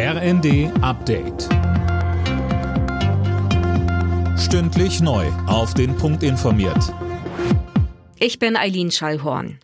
RND Update. Stündlich neu. Auf den Punkt informiert. Ich bin Eileen Schallhorn.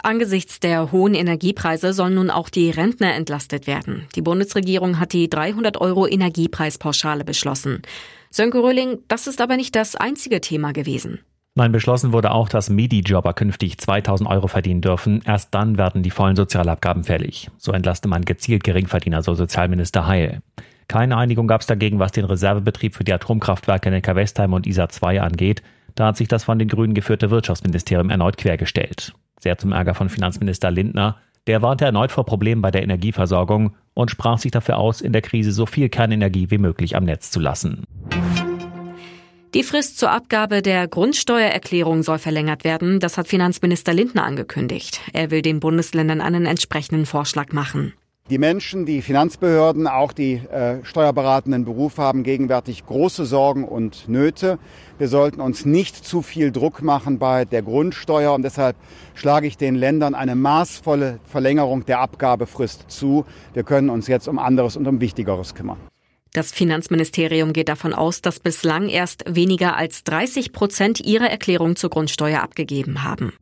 Angesichts der hohen Energiepreise sollen nun auch die Rentner entlastet werden. Die Bundesregierung hat die 300 Euro Energiepreispauschale beschlossen. Sönke Röhling, das ist aber nicht das einzige Thema gewesen. Nein, beschlossen wurde auch, dass Midi-Jobber künftig 2000 Euro verdienen dürfen. Erst dann werden die vollen Sozialabgaben fällig. So entlasste man gezielt Geringverdiener, so Sozialminister Heil. Keine Einigung gab es dagegen, was den Reservebetrieb für die Atomkraftwerke Neckar-Westheim und ISA 2 angeht. Da hat sich das von den Grünen geführte Wirtschaftsministerium erneut quergestellt. Sehr zum Ärger von Finanzminister Lindner. Der warnte erneut vor Problemen bei der Energieversorgung und sprach sich dafür aus, in der Krise so viel Kernenergie wie möglich am Netz zu lassen. Die Frist zur Abgabe der Grundsteuererklärung soll verlängert werden. Das hat Finanzminister Lindner angekündigt. Er will den Bundesländern einen entsprechenden Vorschlag machen. Die Menschen, die Finanzbehörden, auch die äh, steuerberatenden Berufe haben gegenwärtig große Sorgen und Nöte. Wir sollten uns nicht zu viel Druck machen bei der Grundsteuer und deshalb schlage ich den Ländern eine maßvolle Verlängerung der Abgabefrist zu. Wir können uns jetzt um anderes und um Wichtigeres kümmern. Das Finanzministerium geht davon aus, dass bislang erst weniger als 30 Prozent ihrer Erklärung zur Grundsteuer abgegeben haben.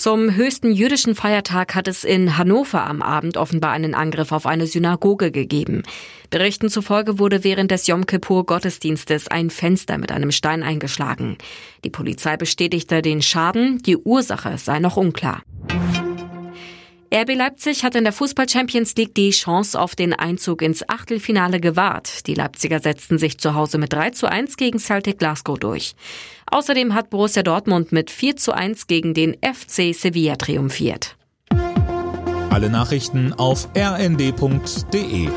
Zum höchsten jüdischen Feiertag hat es in Hannover am Abend offenbar einen Angriff auf eine Synagoge gegeben. Berichten zufolge wurde während des Yom Kippur Gottesdienstes ein Fenster mit einem Stein eingeschlagen. Die Polizei bestätigte den Schaden, die Ursache sei noch unklar. RB Leipzig hat in der Fußball Champions League die Chance auf den Einzug ins Achtelfinale gewahrt. Die Leipziger setzten sich zu Hause mit 3 zu 1 gegen Celtic Glasgow durch. Außerdem hat Borussia Dortmund mit 4 zu 1 gegen den FC Sevilla triumphiert. Alle Nachrichten auf rnd.de